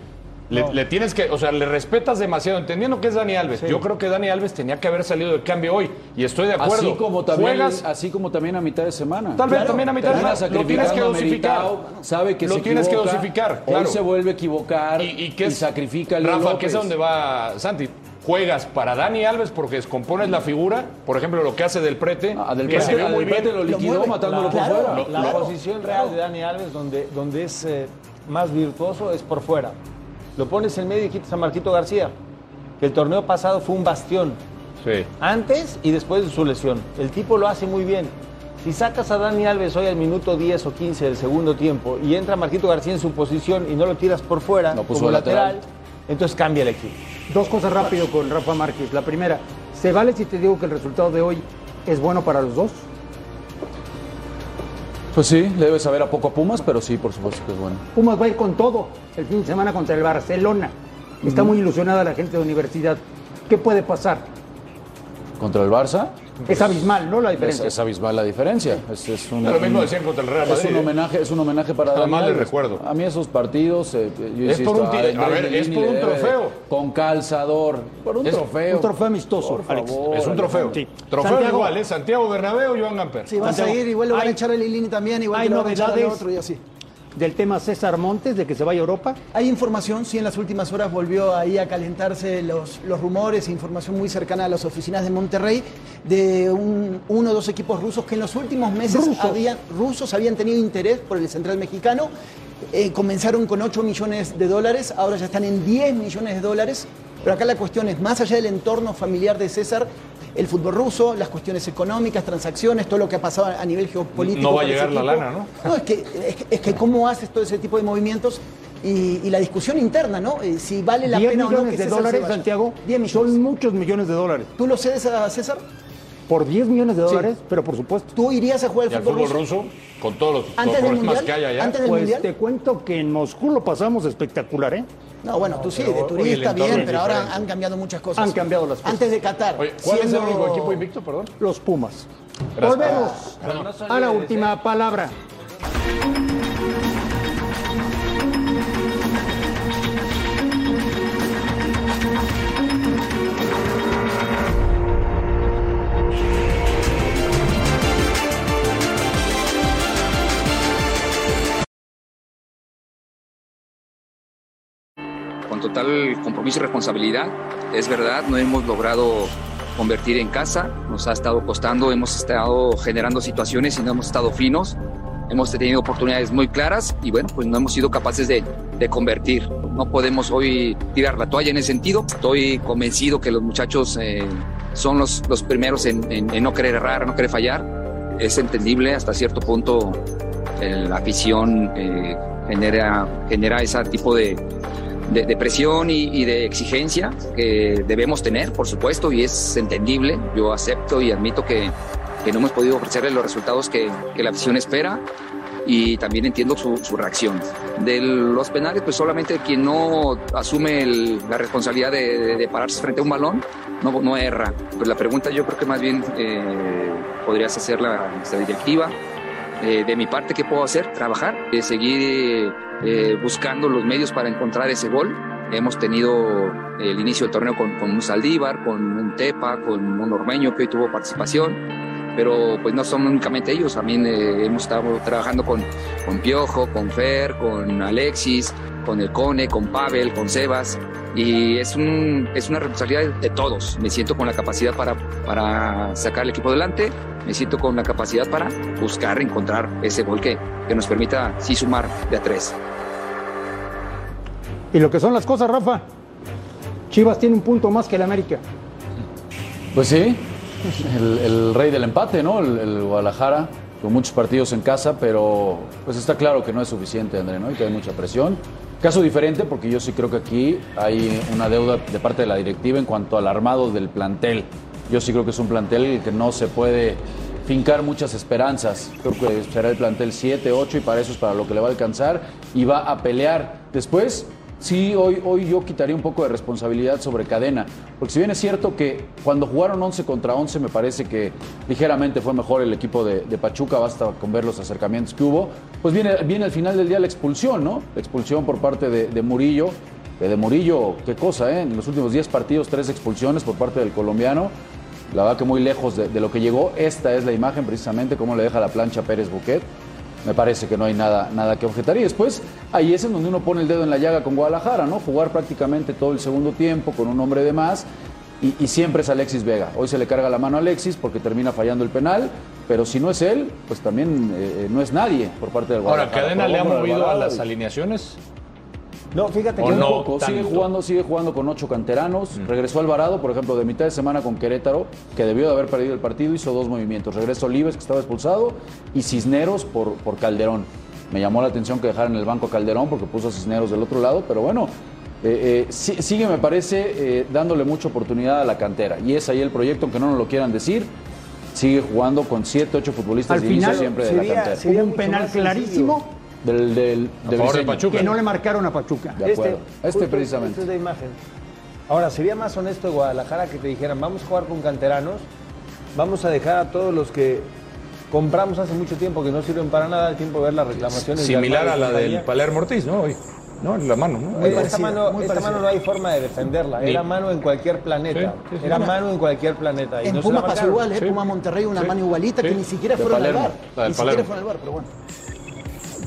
Le, No. le tienes que, o sea, le respetas demasiado, entendiendo que es Dani Alves. Yo creo que Dani Alves tenía que haber salido de cambio hoy, y estoy de acuerdo. Así como, también, Juegas, así como también a mitad de semana. Tal vez también a mitad de semana. Lo tienes que dosificar. Meritao, sabe que Lo se tienes que equivoca, dosificar, Hoy claro. se vuelve a equivocar y, y que es, sacrifica Leo Rafa, que es a donde va Santi. Juegas para Dani Alves porque descompones la figura, por ejemplo, lo que hace del prete, Ah, Del que se Prete- vio a muy Del Prete bien. lo liquidó mueve. matándolo Claro, por fuera. Lo- La Claro, posición real de Dani Alves, donde, donde es eh, más virtuoso, es por fuera. Lo pones en medio y quitas a Marquito García, que el torneo pasado fue un bastión. Sí. Antes y después de su lesión. El tipo lo hace muy bien. Si sacas a Dani Alves hoy al minuto 10 o 15 del segundo tiempo y entra Marquito García en su posición y no lo tiras por fuera puso como lateral. lateral, entonces cambia el equipo. Dos cosas rápido con Rafa Márquez. La primera, ¿se vale si te digo que el resultado de hoy es bueno para los dos? Pues sí, le debe saber a poco a Pumas, pero sí, por supuesto que es bueno. Pumas va a ir con todo el fin de semana contra el Barcelona. Está muy ilusionada la gente de universidad. ¿Qué puede pasar? Contra el Barça, Es abismal, ¿no? La Es, diferencia. es abismal la diferencia. Es, es un, Lo mismo decían contra el Real es un ¿eh? homenaje, es un homenaje para Nada más Alves. recuerdo. A mí esos partidos, eh, yo Es insisto, por un a ver, es por un le de- trofeo. con calzador, por un Es trofeo. Un trofeo amistoso, Por Alex. favor, Es un trofeo. Sí. Trofeo Santiago. igual, ¿eh? Santiago Bernabéu, Joan Gamper. Si vas a Santiago, ir, igual lo van a echar a Lilini también, igual hay que lo van a echar al otro y así. Del tema César Montes, de que se vaya a Europa. Hay información, sí, en las últimas horas volvió ahí a calentarse los, los rumores, información muy cercana a las oficinas de Monterrey, de un- uno o dos equipos rusos que en los últimos meses Rusos. habían, rusos habían tenido interés por el central mexicano. Eh, comenzaron con 8 millones de dólares, ahora ya están en 10 millones de dólares. Pero acá la cuestión es, más allá del entorno familiar de César, el fútbol ruso, las cuestiones económicas, transacciones, todo lo que ha pasado a nivel geopolítico. No va a llegar la lana, ¿no? No, es que, es, que- es que cómo haces todo ese tipo de movimientos y, y la discusión interna, ¿no? Eh, si vale la 10 pena o no que de César se dólares, vaya. Santiago. 10 millones. Son muchos millones de dólares. ¿Tú lo cedes a César? Por 10 millones de dólares, pero por supuesto. ¿Tú irías a jugar al fútbol, fútbol ruso? ruso, con todos los, ¿Antes problemas Mundial? que hay allá. ¿Antes del Pues Mundial? te cuento que en Moscú lo pasamos espectacular, ¿eh? No, bueno, tú sí, de turista, bien, pero ahora han cambiado muchas cosas. Han cambiado las cosas. Antes de Qatar. Oye, ¿cuál es el siendo- único equipo invicto, perdón? Los Pumas. Gracias. Volvemos a la última palabra. Total compromiso y responsabilidad. Es verdad, no hemos logrado convertir en casa, nos ha estado costando, hemos estado generando situaciones y no hemos estado finos. Hemos tenido oportunidades muy claras y bueno, pues no hemos sido capaces de, de convertir. No podemos hoy tirar la toalla en ese sentido. Estoy convencido que los muchachos eh, son los, los primeros en, no querer errar, no querer fallar. Es entendible hasta cierto punto eh, la afición eh, genera, genera ese tipo de, de, de presión y, de exigencia que debemos tener, por supuesto, y es entendible. Yo acepto y admito que, que no hemos podido ofrecerle los resultados que, la afición espera y también entiendo su, reacción. De los penales, pues solamente quien no asume la responsabilidad de, pararse frente a un balón no, no erra. Pues la pregunta yo creo que más bien eh, podrías hacerla a esta directiva. Eh, de mi parte, ¿qué puedo hacer? Trabajar, eh, seguir eh, buscando los medios para encontrar ese gol. Hemos tenido el inicio del torneo con, con un Saldívar, con un Tepa, con un Ormeño que hoy tuvo participación, pero pues no son únicamente ellos, también eh, hemos estado trabajando con, con Piojo, con Fer, con Alexis, con el Cone, con Pavel, con Sebas, y es, un, es una responsabilidad de todos. Me siento con la capacidad para, para sacar el equipo adelante, me siento con la capacidad para buscar, encontrar ese gol que, que nos permita sí sumar de a tres. Y lo que son las cosas, Rafa. Chivas tiene un punto más que el América. Pues sí, el, rey del empate, ¿no? El, el Guadalajara, con muchos partidos en casa, pero pues está claro que no es suficiente, André, ¿no? Y que hay mucha presión. Caso diferente, porque yo sí creo que aquí hay una deuda de parte de la directiva en cuanto al armado del plantel. Yo sí creo que es un plantel que no se puede fincar muchas esperanzas. Creo que será el plantel 7, 8 y para eso es para lo que le va a alcanzar y va a pelear. Después, sí, hoy, hoy yo quitaría un poco de responsabilidad sobre cadena, porque si bien es cierto que cuando jugaron 11 contra 11 me parece que ligeramente fue mejor el equipo de, Pachuca, basta con ver los acercamientos que hubo, pues viene, viene al final del día la expulsión, ¿no? La expulsión por parte de, Murillo. Que de Murillo, qué cosa, ¿eh? En los últimos 10 partidos, tres expulsiones por parte del colombiano. La verdad que muy lejos de, lo que llegó. Esta es la imagen precisamente, cómo le deja la plancha Pérez Buquet. Me parece que no hay nada, nada que objetar. Y después, ahí es en donde uno pone el dedo en la llaga con Guadalajara, ¿no? Jugar prácticamente todo el segundo tiempo con un hombre de más. Y, y siempre es Alexis Vega. Hoy se le carga la mano a Alexis porque termina fallando el penal. Pero si no es él, pues también eh, no es nadie por parte del Ahora, Guadalajara. ¿Cadena Por le ha movido a las alineaciones? No, fíjate ¿O que Un no poco, sigue jugando, sigue jugando con ocho canteranos. Regresó Alvarado, por ejemplo, de mitad de semana con Querétaro, que debió de haber perdido el partido, hizo dos movimientos. Regresó Olives, que estaba expulsado, y Cisneros por, por Calderón. Me llamó la atención que dejaran en el banco a Calderón porque puso a Cisneros del otro lado, pero bueno, eh, eh, sí- sigue, me parece, eh, dándole mucha oportunidad a la cantera. Y es ahí el proyecto, aunque no nos lo quieran decir. Sigue jugando con siete, ocho futbolistas Al de inicio final, siempre de la cantera. sería un penal clarísimo Del, del, de de. Pachuca. que no le marcaron a Pachuca. De acuerdo. Este justo precisamente. esta es la imagen. Ahora, sería más honesto de Guadalajara que te dijeran, vamos a jugar con canteranos vamos a dejar a todos los que compramos hace mucho tiempo que no sirven para nada el tiempo de ver las reclamaciones. de Similar a la compañía. del Palermo Ortiz, ¿no? Hoy. ¿No? La mano, ¿no? Oye, esta parecida, mano, muy esta parecida. mano no hay forma de defenderla. Era mano en cualquier planeta. Sí, sí, sí. Era Una- mano en cualquier planeta. Y En no Puma pasó igual, ¿eh? Sí. Puma Monterrey, una Sí. mano igualita que ni siquiera De fueron al bar. Ni siquiera fueron al bar, pero bueno.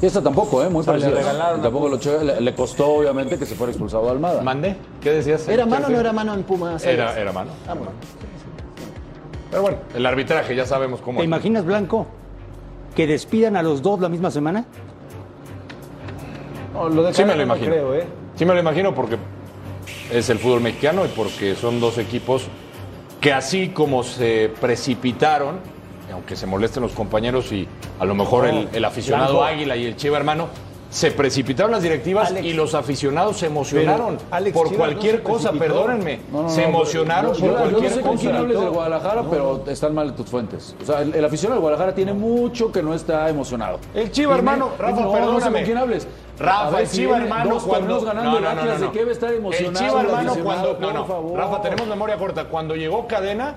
Y esta tampoco, ¿eh? Muy O sea, le parecida. regalaron Y tampoco lo che- le, le costó, obviamente, que se fuera expulsado a Almada. ¿Mandé? ¿Qué decías? ¿Era mano o no era mano en Puma? Era, era mano. Ah, bueno. Pero bueno, el arbitraje ya sabemos cómo ¿Te es. imaginas, Blanco, que despidan a los dos la misma semana? No, lo de Sí me lo no imagino. creo, ¿eh? Sí me lo imagino porque es el fútbol mexicano y porque son dos equipos que así como se precipitaron, aunque se molesten los compañeros y a lo mejor el, el aficionado Blanco. Águila y el Chiva hermano, se precipitaron las directivas Alex. y los aficionados se emocionaron Pero, Alex, por Chivas no cualquier se cosa, perdónenme. No, no, se no, emocionaron yo- por yo- Yo no cualquier sé con quién cosa. hables del Guadalajara, pero están mal tus fuentes. O sea, el, el aficionado del Guadalajara tiene mucho que no está emocionado. El Chiva hermano, Rafa, no, no sé perdóname. con quién hables. Rafa, ver, el Chiva hermano dos cuando ganando el Atlas, ¿de qué va a estar emocionado? El Chiva hermano cuando no, Por no. favor. Rafa, tenemos memoria corta. Cuando llegó Cadena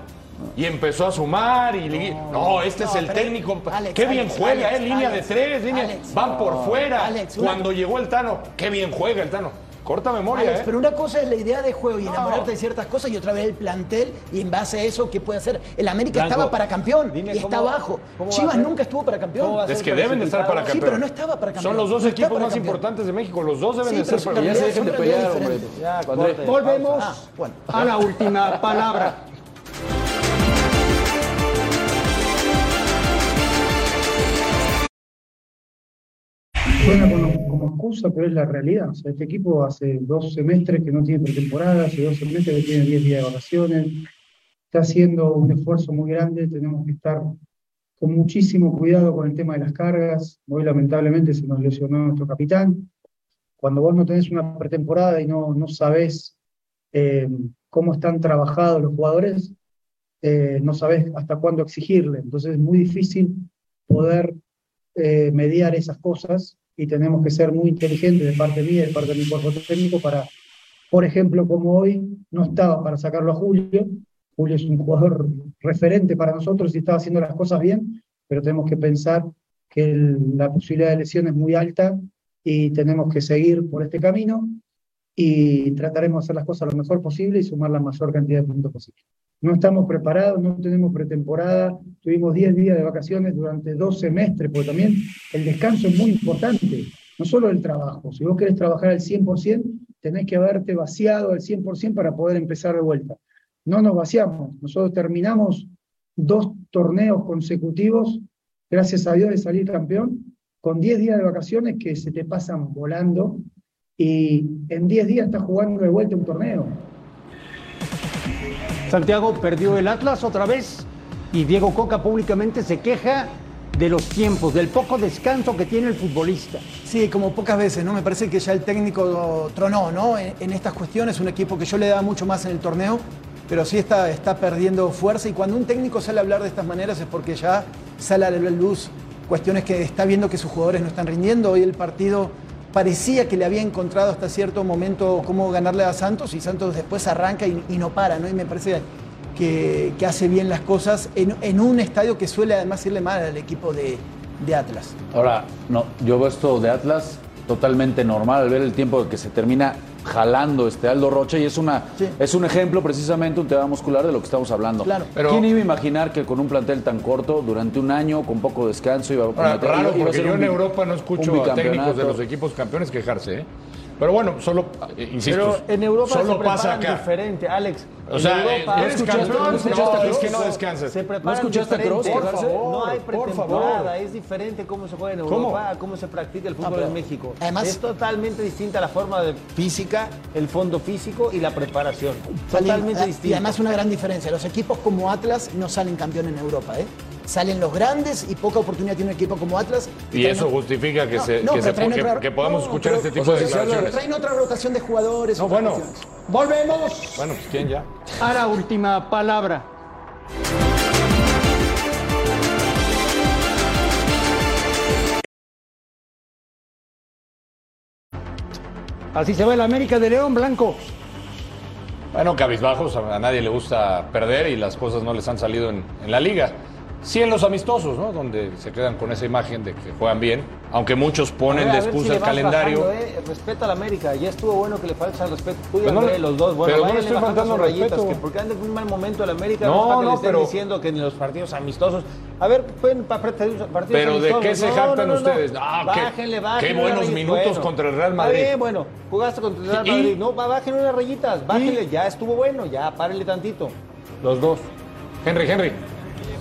y empezó a sumar y ligui- no, este es no, el técnico. Alex, qué bien Alex, juega, Alex, eh, línea Alex, de tres, línea. Alex. van por fuera. Alex, una- cuando llegó el Tano, qué bien juega el Tano. Corta memoria, Alex, eh. pero una cosa es la idea de juego y enamorarte de ciertas cosas y otra vez el plantel y en base a eso, ¿qué puede hacer? El América Blanco, estaba para campeón dime y está cómo- abajo. Chivas nunca estuvo para campeón. Es que deben de estar para campeón. Sí, pero no estaba para campeón. Son los dos No equipos más campeón. importantes de México. Los dos deben Sí, de son para Ya se realidades- dejen de son realidades pelear, hombre. diferentes. Ya, André. corte, Volvemos. Ah, bueno. a la última palabra. Suena como, como excusa, pero es la realidad. O sea, este equipo hace dos semestres que no tiene pretemporada, hace dos semestres que tiene 10 días de vacaciones. Está haciendo un esfuerzo muy grande, tenemos que estar con muchísimo cuidado con el tema de las cargas. Hoy lamentablemente se nos lesionó nuestro capitán. Cuando vos no tenés una pretemporada y no, no sabés eh, cómo están trabajados los jugadores, eh, no sabés hasta cuándo exigirle. Entonces es muy difícil poder eh, mediar esas cosas y tenemos que ser muy inteligentes de parte mía y de parte de mi cuerpo técnico para, por ejemplo, como hoy no estaba para sacarlo a Julio. Julio es un jugador referente para nosotros y estaba haciendo las cosas bien, pero tenemos que pensar que la posibilidad de lesión es muy alta y tenemos que seguir por este camino y trataremos de hacer las cosas lo mejor posible y sumar la mayor cantidad de puntos posible. No estamos preparados, no tenemos pretemporada, tuvimos 10 días de vacaciones durante dos semestres, porque también el descanso es muy importante, no solo el trabajo. Si vos querés trabajar al 100%, tenés que haberte vaciado al 100% para poder empezar de vuelta. No nos vaciamos, nosotros terminamos dos torneos consecutivos, gracias a Dios de salir campeón, con 10 días de vacaciones que se te pasan volando y en 10 días estás jugando de vuelta un torneo. Santiago perdió el Atlas otra vez y Diego Coca públicamente se queja de los tiempos, del poco descanso que tiene el futbolista. Sí, como pocas veces, ¿no? Me parece que ya el técnico tronó, ¿no? En, estas cuestiones, un equipo que yo le daba mucho más en el torneo, pero sí está, está perdiendo fuerza y cuando un técnico sale a hablar de estas maneras es porque ya sale a la luz cuestiones que está viendo que sus jugadores no están rindiendo. Hoy el partido parecía que le había encontrado hasta cierto momento cómo ganarle a Santos y Santos después arranca y, no para, ¿no? Y me parece que, que hace bien las cosas en, en un estadio que suele además irle mal al equipo de, de Atlas. Ahora, no, yo veo esto de Atlas totalmente normal al ver el tiempo que se termina jalando este Aldo Rocha y es una Sí. es un ejemplo precisamente un tema muscular de lo que estamos hablando. Claro. Pero- ¿Quién iba a imaginar que con un plantel tan corto durante un año con poco descanso iba a Ahora, cometer- raro, iba- iba a porque ser yo un en Europa no escucho a técnicos de los equipos campeones quejarse, ¿eh? Pero bueno, solo, eh, insisto, Pero en Europa solo se pasa preparan acá. diferente, Alex. O En sea, Europa- ¿eres ¿No escuchaste- campeón? no escuchaste No, es que no descansas. Se preparan ¿No escuchaste a diferente. Kroos Por quejarse? favor, no hay pretemporada, es diferente cómo se juega en. Europa, cómo, se practica el fútbol en México. además- es totalmente distinta la forma de física, el fondo físico y la preparación. Totalmente distinta. Y además una gran diferencia, los equipos como Atlas no salen campeón en Europa, ¿eh? Salen los grandes y poca oportunidad tiene un equipo como Atlas. Y eso justifica que, No, se, no, que, se- que- otra- que podamos no, escuchar pero- este tipo o sea, de declaraciones. Traen otra rotación de jugadores. Bueno. Volvemos Bueno, pues quién ya. a la última palabra. Así se va el América de León Blanco. Bueno, cabizbajos, a a nadie le gusta perder y las cosas no les han salido en, en la liga. Sí en los amistosos, ¿no? Donde se quedan con esa imagen de que juegan bien, aunque muchos ponen A ver, a excusa si el calendario. bajando, eh. Respeta a la América. Ya estuvo bueno que le falta el respeto. Cuídate no le- los dos. Bueno, pero no le estoy faltando respeto. que porque anda en un mal momento la América. No, No, que no, le estén pero- diciendo que en los partidos amistosos. A ver, pueden pa- partidos partidos Pero ¿de qué se No, jactan no, no, no. ustedes? Ah, qué- bájenle, qué bájenle buenos minutos Bueno, contra el Real Madrid. bien, bueno, jugaste contra el Real ¿Y? Madrid. No, va, bájenle unas rayitas, bájenle. Ya estuvo bueno, ya párenle tantito. Los dos. Henry, Henry.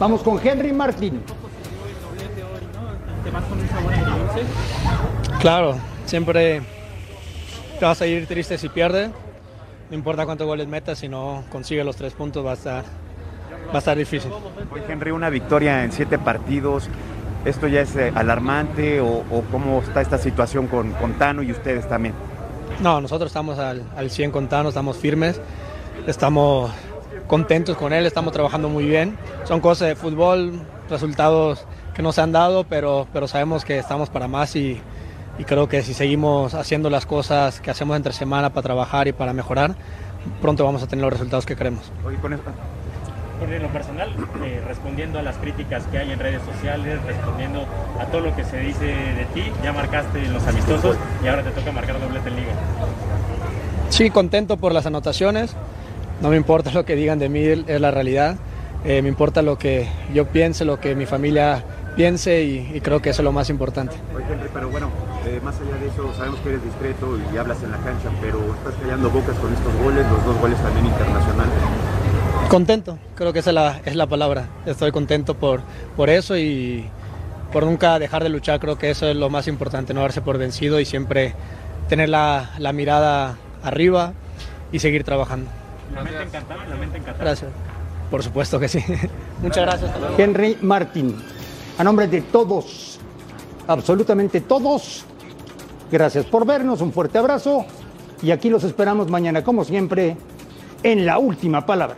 Vamos con Henry Martín. Claro, siempre te vas a ir triste si pierdes. No importa cuántos goles metas, si no consigue los tres puntos va a estar, va a estar difícil. Hoy, Henry, una victoria en siete partidos. ¿Esto ya es eh, alarmante o, o cómo está esta situación con, con Tano y ustedes también? No, nosotros estamos al, al 100 con Tano, estamos firmes, estamos contentos con él, estamos trabajando muy bien. Son cosas de fútbol, resultados que no se han dado, pero, pero sabemos que estamos para más y, y creo que si seguimos haciendo las cosas que hacemos entre semana para trabajar y para mejorar, pronto vamos a tener los resultados que queremos. Hoy con esto- Por en lo personal, eh, respondiendo a las críticas que hay en redes sociales, respondiendo a todo lo que se dice de ti, ya marcaste en los amistosos y ahora te toca marcar doblete en liga. Sí, contento por las anotaciones. No me importa lo que digan de mí, es la realidad. Eh, me importa lo que yo piense, lo que mi familia piense y, y creo que eso es lo más importante. Oye, Henry, pero bueno, eh, más allá de eso, sabemos que eres discreto y hablas en la cancha, pero estás callando bocas con estos goles, los dos goles también internacionales. Contento, creo que esa es la, es la palabra. Estoy contento por, por eso y por nunca dejar de luchar. Creo que eso es lo más importante, no darse por vencido y siempre tener la, la mirada arriba y seguir trabajando. La mente encantada, la mente encantada. Gracias. Por supuesto que sí. Muchas gracias. Henry Martín. A nombre de todos, absolutamente todos, gracias por vernos, un fuerte abrazo y aquí los esperamos mañana, como siempre, en la última palabra.